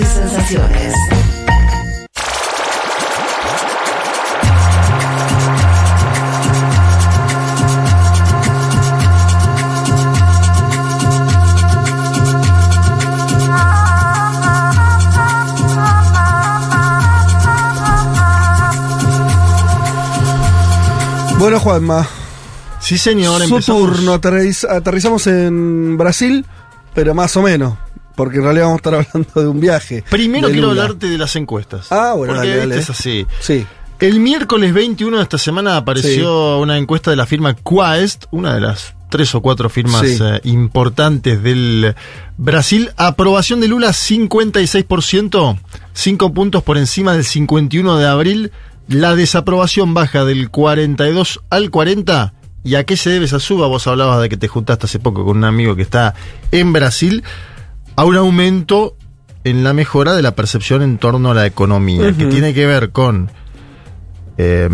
Sensaciones. Bueno, Juanma, Sí, señor. su empezamos. turno. Aterriz- aterrizamos en Brasil, pero más o menos, porque en realidad vamos a estar hablando de un viaje. Primero quiero Lula. hablarte de las encuestas. Ah, bueno, Porque, dale, es así. Sí. El miércoles 21 de esta semana apareció una encuesta de la firma Quaest, una de las tres o cuatro firmas Sí. eh, importantes del Brasil. Aprobación de Lula 56%, 5 puntos por encima del 51 de abril. La desaprobación baja del 42 al 40. ¿Y a qué se debe esa suba? Vos hablabas de que te juntaste hace poco con un amigo que está en Brasil. A un aumento en la mejora de la percepción en torno a la economía, que tiene que ver con eh,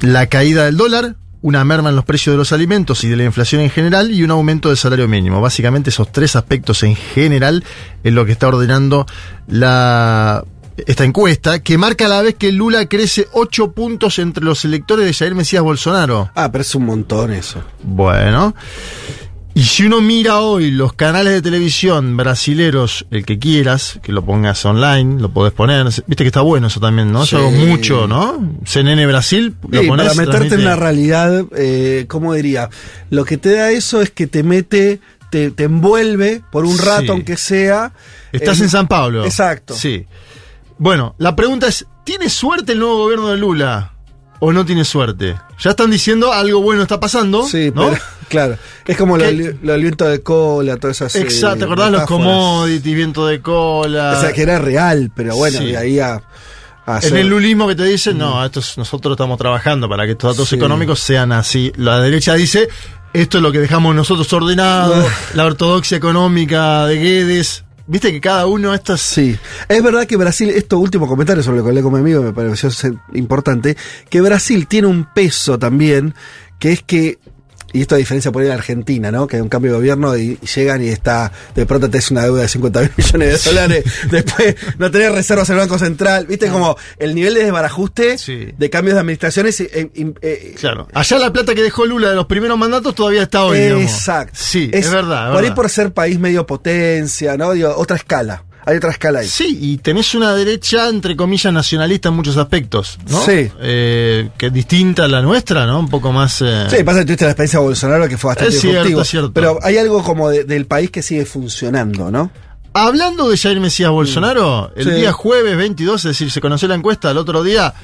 la caída del dólar, una merma en los precios de los alimentos y de la inflación en general y un aumento del salario mínimo. Básicamente esos tres aspectos en general es lo que está ordenando la esta encuesta, que marca a la vez que Lula crece 8 puntos entre los electores de Jair Mesías Bolsonaro. Ah, pero es un montón eso. Bueno. Y si uno mira hoy los canales de televisión brasileros, el que quieras, que lo pongas online, lo podés poner. Viste que está bueno eso también, ¿no? Sí. Yo hago mucho, ¿no? CNN Brasil, lo Sí, pones. para meterte en una realidad, eh, ¿cómo diría? Lo que te da eso es que te mete, te, te envuelve por un rato, Sí. aunque sea. Estás eh, en San Pablo. Exacto. Sí. Bueno, la pregunta es: ¿tiene suerte el nuevo gobierno de Lula? ¿O no tiene suerte? Ya están diciendo algo bueno está pasando. Sí, ¿no? pero, claro. Es como lo, lo del viento de cola, todas esas. eh, Exacto, ¿te acordás los commodities, viento de cola? O sea, que era real, pero bueno, Sí. de ahí a. a En hacer- el lulismo que te dicen, no, esto es- nosotros estamos trabajando para que estos datos Sí. económicos sean así. La derecha dice, esto es lo que dejamos nosotros ordenado, la ortodoxia económica de Guedes. Viste que cada uno de estas... Sí, es verdad que Brasil, esto último comentario sobre lo que hablé con mi amigo me pareció importante, que Brasil tiene un peso también, que es que, y esto a diferencia por ahí de Argentina, ¿no? Que hay un cambio de gobierno y, y llegan y está, de pronto te es una deuda de 50 mil millones de dólares, después no tenés reservas en el Banco Central, viste como el nivel de desbarajuste Sí. de cambios de administraciones. eh, eh, eh, Claro. Allá la plata que dejó Lula de los primeros mandatos todavía está hoy, digamos. Exacto. Sí, es, verdad. es Por ahí verdad. por ser país medio potencia, ¿no? Digo, otra escala. Hay otra escala ahí. Sí, y tenés una derecha, entre comillas, nacionalista en muchos aspectos, ¿no? Sí. Eh, que es distinta a la nuestra, ¿no? Un poco más... eh, Sí, pasa que tuviste la experiencia de Bolsonaro que fue bastante Es cierto, es cierto. Pero hay algo como de- del país que sigue funcionando, ¿no? Hablando de Jair Mesías Bolsonaro, el Mm. Sí. día jueves 22, es decir, se conoció la encuesta, el otro día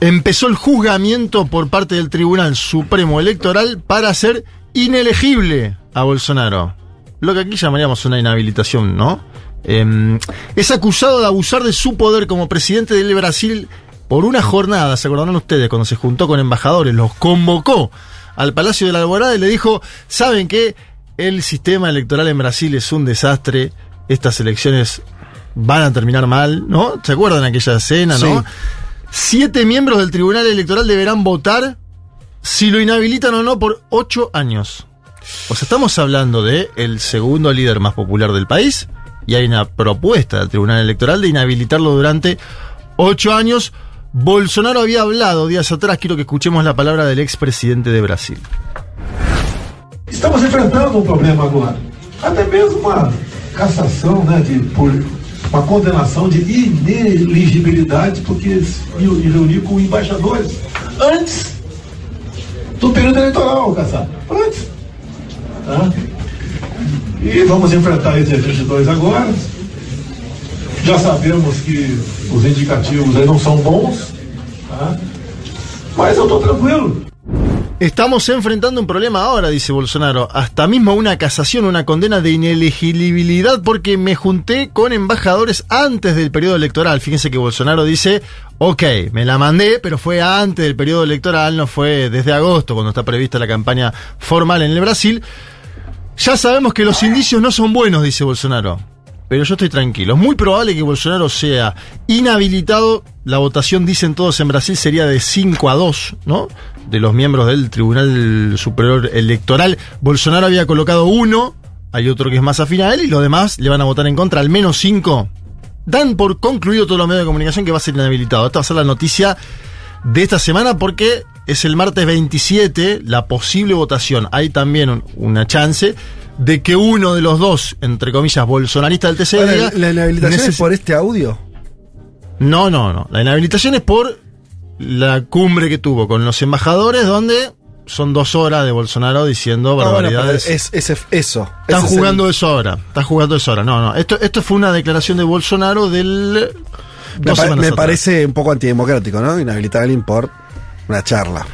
empezó el juzgamiento por parte del Tribunal Supremo Electoral para hacer inelegible a Bolsonaro. Lo que aquí llamaríamos una inhabilitación, ¿no? Em, es acusado de abusar de su poder como presidente del Brasil por una jornada, ¿se acordarán ustedes? Cuando se juntó con embajadores, los convocó al Palacio de la Alborada y le dijo, ¿saben qué? El sistema electoral en Brasil es un desastre, estas elecciones van a terminar mal, ¿no? ¿Se acuerdan aquella escena, no? Sí. Siete miembros del Tribunal Electoral deberán votar si lo inhabilitan o no por ocho años. O sea, estamos hablando de el segundo líder más popular del país y hay una propuesta del Tribunal Electoral de inhabilitarlo durante ocho años. Bolsonaro había hablado días atrás, quiero que escuchemos la palabra del expresidente de Brasil. Estamos enfrentando um problema agora. Até mesmo uma cassação, de, por uma condenação de ineligibilidade, porque iam reunir com embaixadores antes do período eleitoral, Cassado. Antes. E vamos enfrentar esses 22 agora. Já sabemos que os indicativos aí não são bons, tá? mas eu estou tranquilo. Estamos enfrentando un problema ahora, dice Bolsonaro. Hasta mismo una casación, una condena de inelegibilidad porque me junté con embajadores antes del periodo electoral. Fíjense que Bolsonaro dice, ok, me la mandé, pero fue antes del periodo electoral, no fue desde agosto, cuando está prevista la campaña formal en el Brasil. Ya sabemos que los indicios no son buenos, dice Bolsonaro. Pero yo estoy tranquilo. Es muy probable que Bolsonaro sea inhabilitado. La votación, dicen todos en Brasil, sería de 5 a 2, ¿no? De los miembros del Tribunal Superior Electoral. Bolsonaro había colocado uno, hay otro que es más afín a él, y los demás le van a votar en contra. Al menos 5 dan por concluido todos los medios de comunicación que va a ser inhabilitado. Esta va a ser la noticia de esta semana porque es el martes 27 la posible votación. Hay también un- una chance de que uno de los dos, entre comillas, bolsonaristas del TC Ahora, diga, ¿La inhabilitación es "Neces- por este audio? No, no, no. La inhabilitación es por la cumbre que tuvo con los embajadores donde son dos horas de Bolsonaro diciendo Ah, bueno, barbaridades. es, es eso. Están Ese es el- jugando eso ahora. Están jugando eso ahora. No, no. Esto, esto fue una declaración de Bolsonaro del. Me, pa- parece un poco antidemocrático, ¿no? Inhabilitar a alguien por una charla.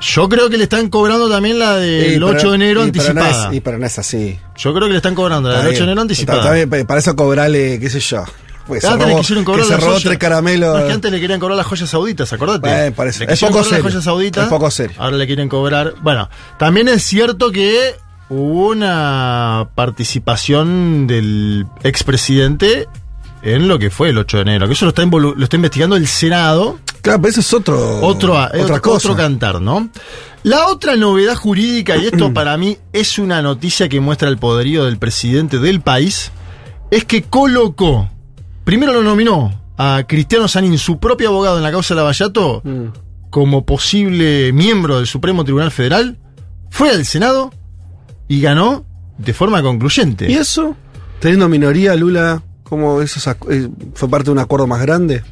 Yo creo que le están cobrando también la del Y, 8 pero- de enero y, pero no anticipada. es- y pero no es así. Yo creo que le están cobrando la del 8 de enero anticipada. Está- está bien, para eso cobrarle, qué sé yo. Pues se Antes le robó, quisieron que cobrar se las robó tres caramelos. No, es que antes le querían cobrar las joyas sauditas, acordate. Bueno. Le Es quisieron poco cobrar las serio. joyas sauditas. Es poco serio. Ahora le quieren cobrar. Bueno, también es cierto que hubo una participación del expresidente en lo que fue el 8 de enero. Que eso lo está, lo está investigando el Senado. Claro, pero eso es otro, Otro, eh, otra otro, cosa. otro cantar, ¿no? La otra novedad jurídica, y esto para mí es una noticia que muestra el poderío del presidente del país, es que colocó, primero lo nominó a Cristiano Sanín, su propio abogado en la causa de Lavallato, Mm. como posible miembro del Supremo Tribunal Federal, fue al Senado y ganó de forma concluyente. ¿Y eso? Teniendo minoría, Lula, ¿cómo eso eh, fue parte de un acuerdo más grande?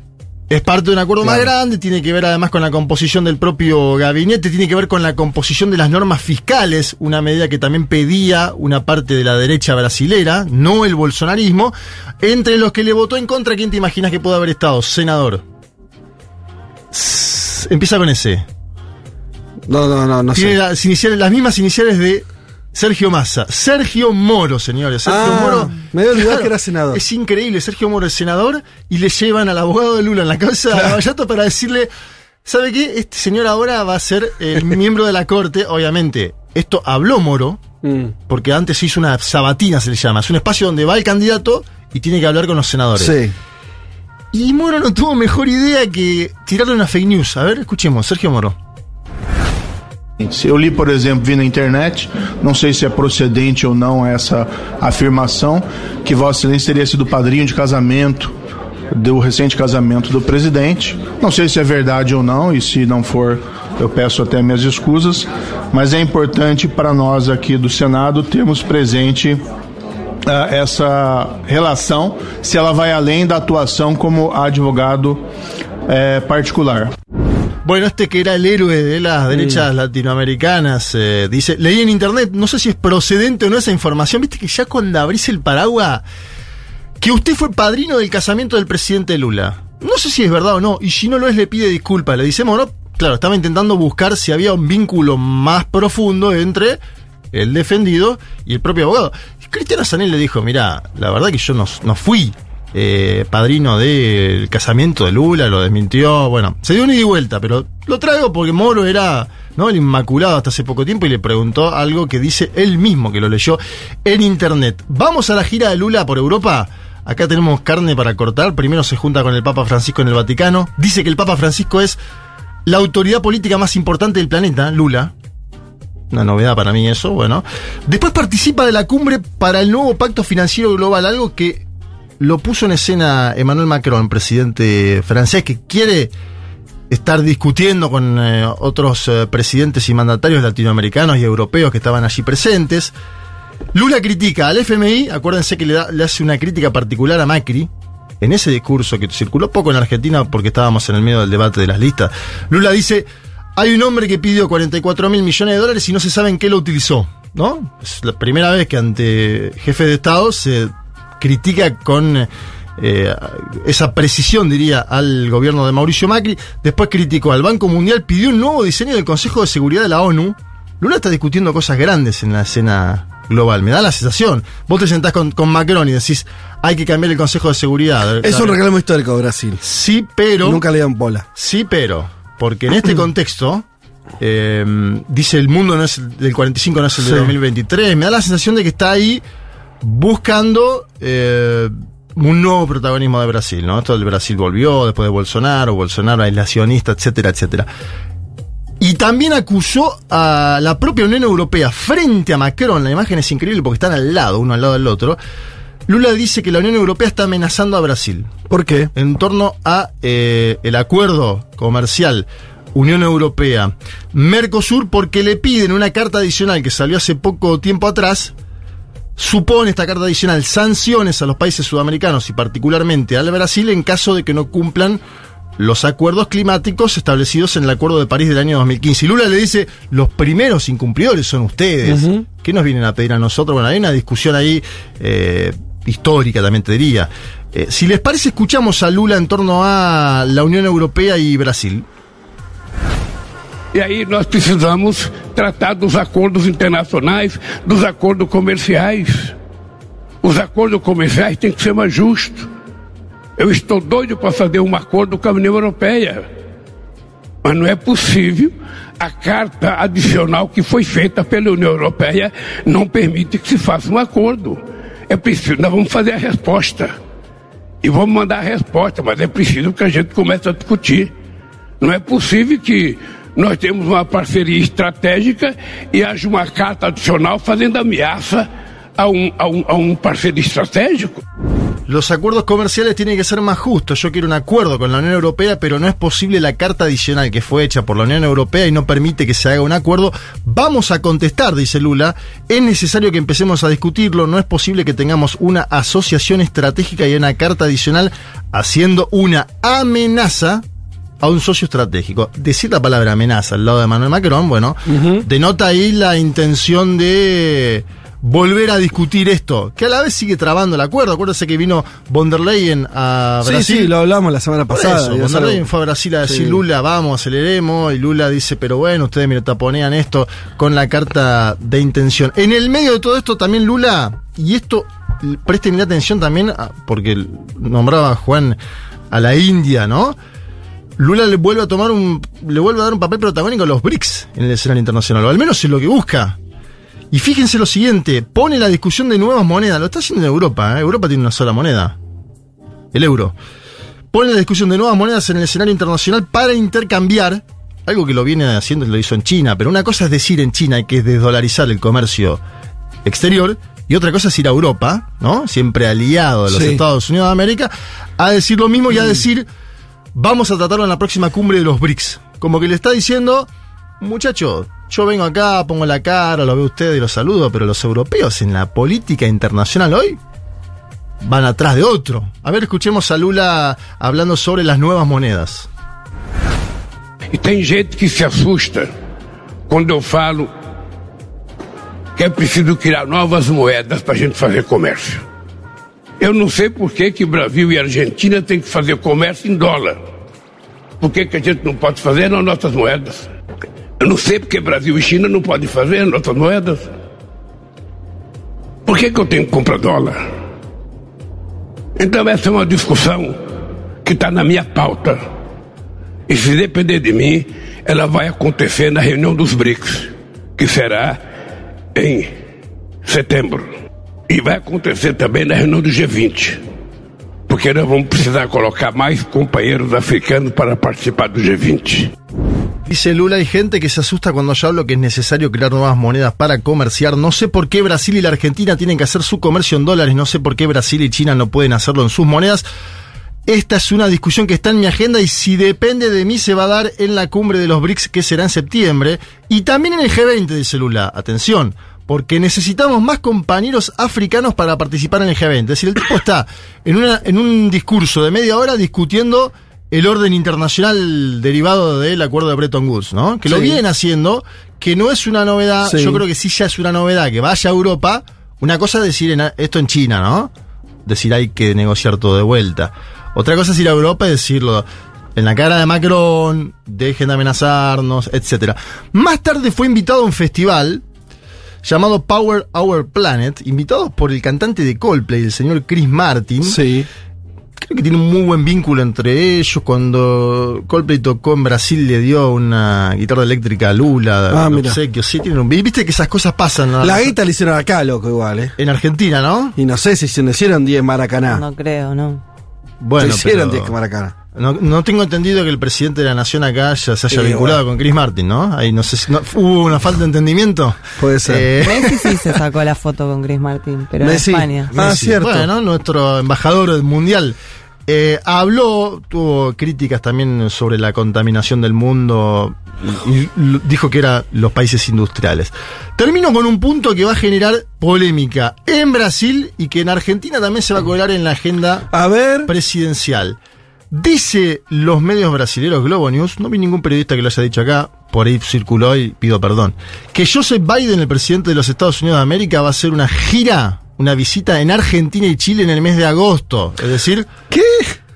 Es parte de un acuerdo más grande, tiene que ver además con la composición del propio gabinete, tiene que ver con la composición de las normas fiscales, una medida que también pedía una parte de la derecha brasilera, no el bolsonarismo. Entre los que le votó en contra, ¿quién te imaginas que puede haber estado? Senador. S- Empieza con ese. No, no, no, no Tiene sé. las, iniciales, las mismas iniciales de Sergio Massa. Sergio Moro, señores. Sergio Ah, Moro. me había olvidado que era senador. Es increíble. Sergio Moro es senador y le llevan al abogado de Lula en la causa de Lavallato para decirle. ¿Sabe qué? Este señor ahora va a ser el miembro de la corte. Obviamente, esto habló Moro, Mm. porque antes se hizo una sabatina, se le llama. Es un espacio donde va el candidato y tiene que hablar con los senadores. Sí. Y Moro no tuvo mejor idea que tirarle una fake news. A ver, escuchemos, Sergio Moro. Eu li, por exemplo, vi na internet, não sei se é procedente ou não essa afirmação, que Vossa Excelência teria sido padrinho de casamento do recente casamento do presidente. Não sei se é verdade ou não, e se não for, eu peço até minhas escusas, mas é importante para nós aqui do Senado termos presente ah, essa relação, se ela vai além da atuação como advogado eh, particular. Bueno, este que era el héroe de las derechas latinoamericanas, eh, dice, leí en internet, no sé si es procedente o no esa información, viste que ya cuando abrís el paraguas, que usted fue padrino del casamiento del presidente Lula. No sé si es verdad o no, y si no lo es le pide disculpas, le dice, bueno, claro, estaba intentando buscar si había un vínculo más profundo entre el defendido y el propio abogado. Y Cristiano Sanel le dijo, mira, la verdad que yo no, no fui eh, padrino del casamiento de Lula, lo desmintió, bueno, se dio una ida y vuelta, pero lo traigo porque Moro era ¿no? el inmaculado hasta hace poco tiempo y le preguntó algo que dice él mismo, que lo leyó en internet. Vamos a la gira de Lula por Europa. Acá tenemos carne para cortar. Primero se junta con el Papa Francisco en el Vaticano. Dice que el Papa Francisco es la autoridad política más importante del planeta, Lula. Una novedad para mí eso, bueno. Después participa de la cumbre para el nuevo pacto financiero global, algo que lo puso en escena Emmanuel Macron, presidente francés, que quiere estar discutiendo con eh, otros eh, presidentes y mandatarios latinoamericanos y europeos que estaban allí presentes. Lula critica al FMI, acuérdense que le, hace una crítica particular a Macri, en ese discurso que circuló poco en Argentina porque estábamos en el medio del debate de las listas. Lula dice, hay un hombre que pidió 44 mil millones de dólares y no se sabe en qué lo utilizó, ¿no? Es la primera vez que ante jefe de Estado se critica con eh, esa precisión, diría, al gobierno de Mauricio Macri. Después criticó al Banco Mundial, pidió un nuevo diseño del Consejo de Seguridad de la ONU. Lula está discutiendo cosas grandes en la escena global. Me da la sensación. Vos te sentás con, con Macron y decís, hay que cambiar el Consejo de Seguridad. Es un reclamo histórico de Brasil. Sí, pero... Nunca le dan bola. Sí, pero. Porque en este contexto, eh, dice el mundo no es el del 45, no es el de Sí. 2023. Me da la sensación de que está ahí buscando eh, un nuevo protagonismo de Brasil, ¿no? Esto del Brasil volvió después de Bolsonaro, Bolsonaro aislacionista, etcétera, etcétera. Y también acusó a la propia Unión Europea frente a Macron. La imagen es increíble porque están al lado, uno al lado del otro. Lula dice que la Unión Europea está amenazando a Brasil ¿Por qué? en torno a eh, el acuerdo comercial Unión Europea Mercosur porque le piden una carta adicional que salió hace poco tiempo atrás supone esta carta adicional sanciones a los países sudamericanos y particularmente al Brasil en caso de que no cumplan los acuerdos climáticos establecidos en el Acuerdo de París del año 2015. Y Lula le dice, los primeros incumplidores son ustedes. Ujú. ¿Qué nos vienen a pedir a nosotros? Bueno, hay una discusión ahí eh, histórica, también te diría. Eh, si les parece, escuchamos a Lula en torno a la Unión Europea y Brasil. E aí nós precisamos tratar dos acordos internacionais, dos acordos comerciais. Os acordos comerciais têm que ser mais justos. Eu estou doido para fazer um acordo com a União Europeia. Mas não é possível. A carta adicional que foi feita pela União Europeia não permite que se faça um acordo. É preciso, nós vamos fazer a resposta. E vamos mandar a resposta, mas é preciso que a gente comece a discutir. Não é possível que nós temos uma parceria estratégica e haja uma carta adicional fazendo ameaça a um, a um, a um parceiro estratégico. Los acuerdos comerciales tienen que ser más justos. Yo quiero un acuerdo con la Unión Europea, pero no es posible la carta adicional que fue hecha por la Unión Europea y no permite que se haga un acuerdo. Vamos a contestar, dice Lula. Es necesario que empecemos a discutirlo. No es posible que tengamos una asociación estratégica y una carta adicional haciendo una amenaza a un socio estratégico. Decir la palabra amenaza al lado de Manuel Macron, bueno, denota ahí la intención de volver a discutir esto, que a la vez sigue trabando el acuerdo. Acuérdense que vino von der Leyen a Sí, Brasil. sí, lo hablamos la semana pasada. eso, von der Leyen fue a Brasil a decir, Sí. Lula, vamos, aceleremos, y Lula dice, pero bueno, ustedes me taponean esto con la carta de intención. En el medio de todo esto también Lula, y esto, presten atención también, porque nombraba a Juan a la India, ¿no? Lula le vuelve a tomar un, le vuelve a dar un papel protagónico a los BRICS en el escenario internacional, o al menos es lo que busca. Y fíjense lo siguiente, pone la discusión de nuevas monedas, lo está haciendo en Europa, ¿eh? Europa tiene una sola moneda, el euro. Pone la discusión de nuevas monedas en el escenario internacional para intercambiar, algo que lo viene haciendo y lo hizo en China, pero una cosa es decir en China que es desdolarizar el comercio exterior, y otra cosa es ir a Europa, ¿no? Siempre aliado de los Sí. Estados Unidos de América, a decir lo mismo y a decir, vamos a tratarlo en la próxima cumbre de los BRICS. Como que le está diciendo, muchacho, yo vengo acá, pongo la cara, lo veo ustedes y los saludo, pero los europeos en la política internacional hoy van atrás de otro. A ver, escuchemos a Lula hablando sobre las nuevas monedas. E tem gente que se assusta quando eu falo que é preciso criar novas moedas para a gente fazer comércio. Eu não sei por que, que Brasil e Argentina têm que fazer comércio em dólar. Por que, que a gente não pode fazer nas nossas moedas? Eu não sei porque Brasil e China não podem fazer as nossas moedas. Por que, que eu tenho que comprar dólar? Então essa é uma discussão que está na minha pauta. E se depender de mim, ela vai acontecer na reunião dos BRICS, que será em setembro. E vai acontecer também na reunião do G20, porque nós vamos precisar colocar mais companheiros africanos para participar do G20. Dice Lula, hay gente que se asusta cuando yo hablo que es necesario crear nuevas monedas para comerciar. No sé por qué Brasil y la Argentina tienen que hacer su comercio en dólares, no sé por qué Brasil y China no pueden hacerlo en sus monedas. Esta es una discusión que está en mi agenda y si depende de mí se va a dar en la cumbre de los BRICS que será en septiembre y también en el G20, dice Lula. Atención, porque necesitamos más compañeros africanos para participar en el G20. Es decir, el tipo está en, una, en un discurso de media hora discutiendo el orden internacional derivado del acuerdo de Bretton Woods, ¿no? Que lo vienen haciendo, que no es una novedad, Sí. yo creo que sí ya es una novedad que vaya a Europa. Una cosa es decir en- esto en China, ¿no? Decir hay que negociar todo de vuelta. Otra cosa es ir a Europa y decirlo en la cara de Macron, dejen de amenazarnos, etcétera. Más tarde fue invitado a un festival llamado Power Our Planet, invitados por el cantante de Coldplay, el señor Chris Martin. Sí. Creo que tiene un muy buen vínculo entre ellos. Cuando Coldplay tocó en Brasil le dio una guitarra eléctrica a Lula, Ah, mira. obsequio. Sí, tienen un- Viste que esas cosas pasan ¿no? La guita la hicieron acá, loco, igual, ¿eh? en Argentina, ¿no? Y no sé si se le hicieron 10 Maracaná. No creo, no. Bueno, se hicieron pero 10 Maracaná. No, no tengo entendido que el presidente de la nación acá ya se haya Sí, vinculado bueno. con Chris Martin, ¿no? Ahí no sé si no- hubo una falta de entendimiento. Puede ser. Eh, Messi sí se sacó la foto con Chris Martin, pero Messi. en España. Ah, Messi. cierto. Bueno, nuestro embajador del mundial. Eh, habló, tuvo críticas también sobre la contaminación del mundo y, dijo que eran los países industriales. Termino con un punto que va a generar polémica en Brasil y que en Argentina también se va a colar en la agenda A ver. presidencial. Dice los medios brasileños Globo News, no vi ningún periodista que lo haya dicho acá, por ahí circuló y pido perdón, que Joseph Biden, el presidente de los Estados Unidos de América, va a hacer una gira, una visita en Argentina y Chile en el mes de agosto. Es decir, ¿Qué?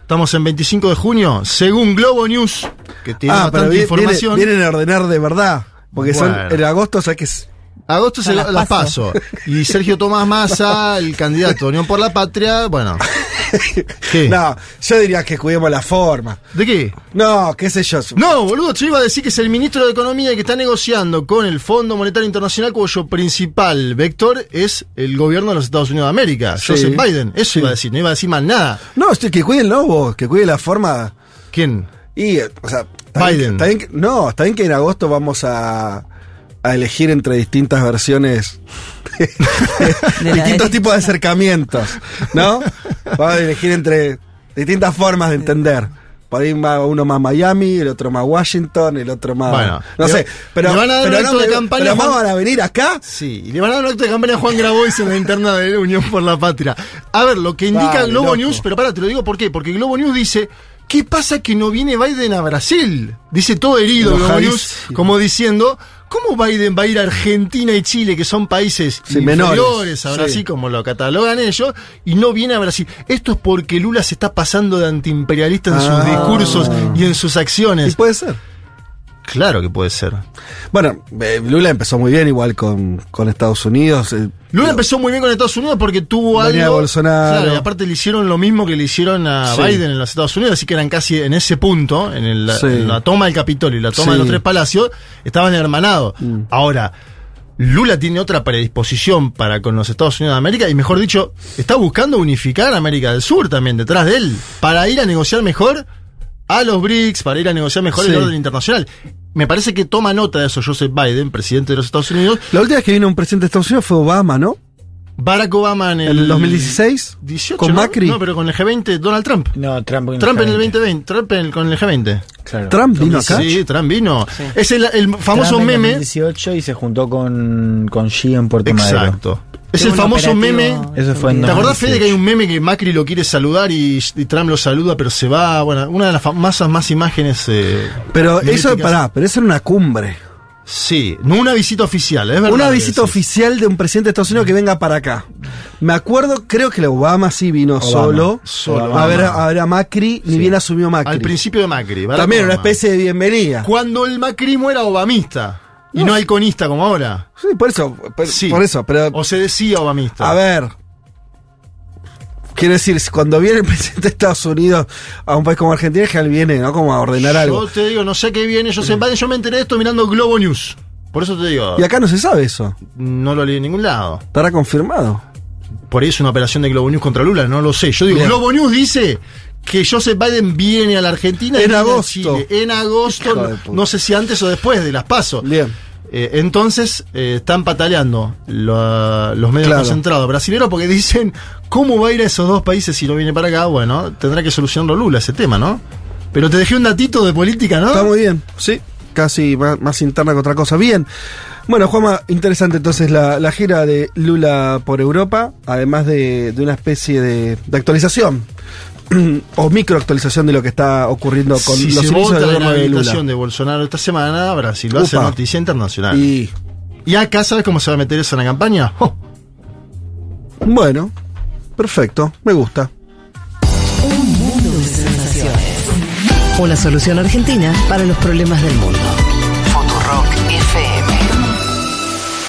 estamos en 25 de junio, según Globo News, que tiene Ah, pero bastante vi- información. vienen, vienen a ordenar de verdad. Porque son en agosto, o sea que es. Agosto se las las paso. paso. Y Sergio Tomás Massa, el candidato de Unión por la Patria, bueno. ¿Qué? No, yo diría que cuidemos la forma. ¿De qué? No, qué sé yo. No, boludo, yo iba a decir que es el ministro de Economía que está negociando con el Fondo Monetario Internacional cuyo principal vector es el gobierno de los Estados Unidos de América, Sí. Joseph Biden. Eso Sí. iba a decir, no iba a decir más nada. No, estoy- que cuide el lobo, que cuide la forma. ¿Quién? Y, o sea, bien- Biden. está bien no, está bien que en agosto vamos a, a elegir entre distintas versiones, distintos derecha. tipos de acercamientos, ¿no? Vamos a elegir entre distintas formas de entender. Por ahí va uno más Miami, el otro más Washington, el otro más. Bueno, no le- sé, pero. le van a dar pero un no de campaña, pero Juan- van a venir acá. Sí, y le van a dar un acto de campaña a Juan Grabois en la interna de Unión por la Patria. A ver, lo que indica Globo loco. News, pero para, te lo digo por qué. Porque Globo News dice, ¿qué pasa que no viene Biden a Brasil? Dice todo herido Globo News, como diciendo, ¿cómo Biden va a ir a Argentina y Chile, que son países Sí, menores, a sí. Como lo catalogan ellos, y no viene a Brasil? Esto es porque Lula se está pasando de antiimperialista en Ah. sus discursos y en sus Y acciones. puede ser. Claro que puede ser. Bueno, eh, Lula empezó muy bien igual con, con Estados Unidos. eh, Lula empezó muy bien con Estados Unidos porque tuvo Venía algo. Bolsonaro. Claro, y aparte le hicieron lo mismo que le hicieron a Sí. Biden en los Estados Unidos, así que eran casi en ese punto, en, el- Sí. en la toma del Capitolio y la toma Sí. de los tres palacios, estaban hermanados. Mm. Ahora, Lula tiene otra predisposición para con los Estados Unidos de América y mejor dicho, está buscando unificar América del Sur también detrás de él, para ir a negociar mejor a los BRICS, para ir a negociar mejor Sí. el orden internacional. Me parece que toma nota de eso Joseph Biden, presidente de los Estados Unidos, La última vez que vino un presidente de Estados Unidos fue Obama, ¿no? Barack Obama en En el, el 2016. 18, Con ¿no? Macri. No, pero con el G20, Donald Trump. No, Trump en el Trump en el G20. 2020, Trump en- con el G20. Claro. Trump vino acá. Sí, Trump vino. Es el, el famoso Trump en meme. 2018 y se juntó con, con Xi en Puerto Madero. Exacto. Es el famoso operativo meme. Eso fue en ¿Te acordás, 2018? Fede, que hay un meme que Macri lo quiere saludar y, y Trump lo saluda, pero se va? Bueno, una de las famosas más imágenes. eh, Pero eso, pará, pero eso era una cumbre. Sí, no una visita oficial, es verdad. Una visita oficial de un presidente de Estados Unidos que venga para acá. Me acuerdo, creo que la Obama sí vino solo, Solo, a, ver, a ver a Macri, ni bien asumió Macri. Al principio de Macri. Barack También una especie de bienvenida. Cuando el macrismo era obamista y no halconista como ahora. Sí, por eso, por, Sí. por eso, pero O se decía obamista. a ver. Quiero decir, cuando viene el presidente de Estados Unidos a un país como Argentina, es que él viene, ¿no? Como a ordenar Yo algo. te digo, no sé qué viene, yo sé, yo me enteré de esto mirando Globo News. Por eso te digo, Y acá no se sabe eso. no lo leí en ningún lado. Estará confirmado. Por ahí es una operación de Globo News contra Lula, no lo sé. Yo digo, Bien. Globo News dice que Joseph Biden viene a la Argentina y En agosto. Chile. En agosto, no, no sé si antes o después de las pasos. Bien. entonces eh, están pataleando lo- los medios Claro. concentrados brasileños porque dicen, ¿cómo va a ir a esos dos países si no viene para acá? Bueno, tendrá que solucionarlo Lula ese tema, ¿no? Pero te dejé un datito de política, ¿no? Está muy bien, sí. Casi más, más interna que otra cosa. Bien. Bueno, Juanma, interesante entonces la, la gira de Lula por Europa, además de, de una especie de, de actualización o microactualización de lo que está ocurriendo con si los se vota del la gobierno de de Bolsonaro esta semana, Brasil va a ser noticia internacional. Y, Y acá, ¿sabes cómo se va a meter eso en la campaña? ¡Oh! bueno, perfecto, me gusta. Una solución argentina para los problemas del mundo.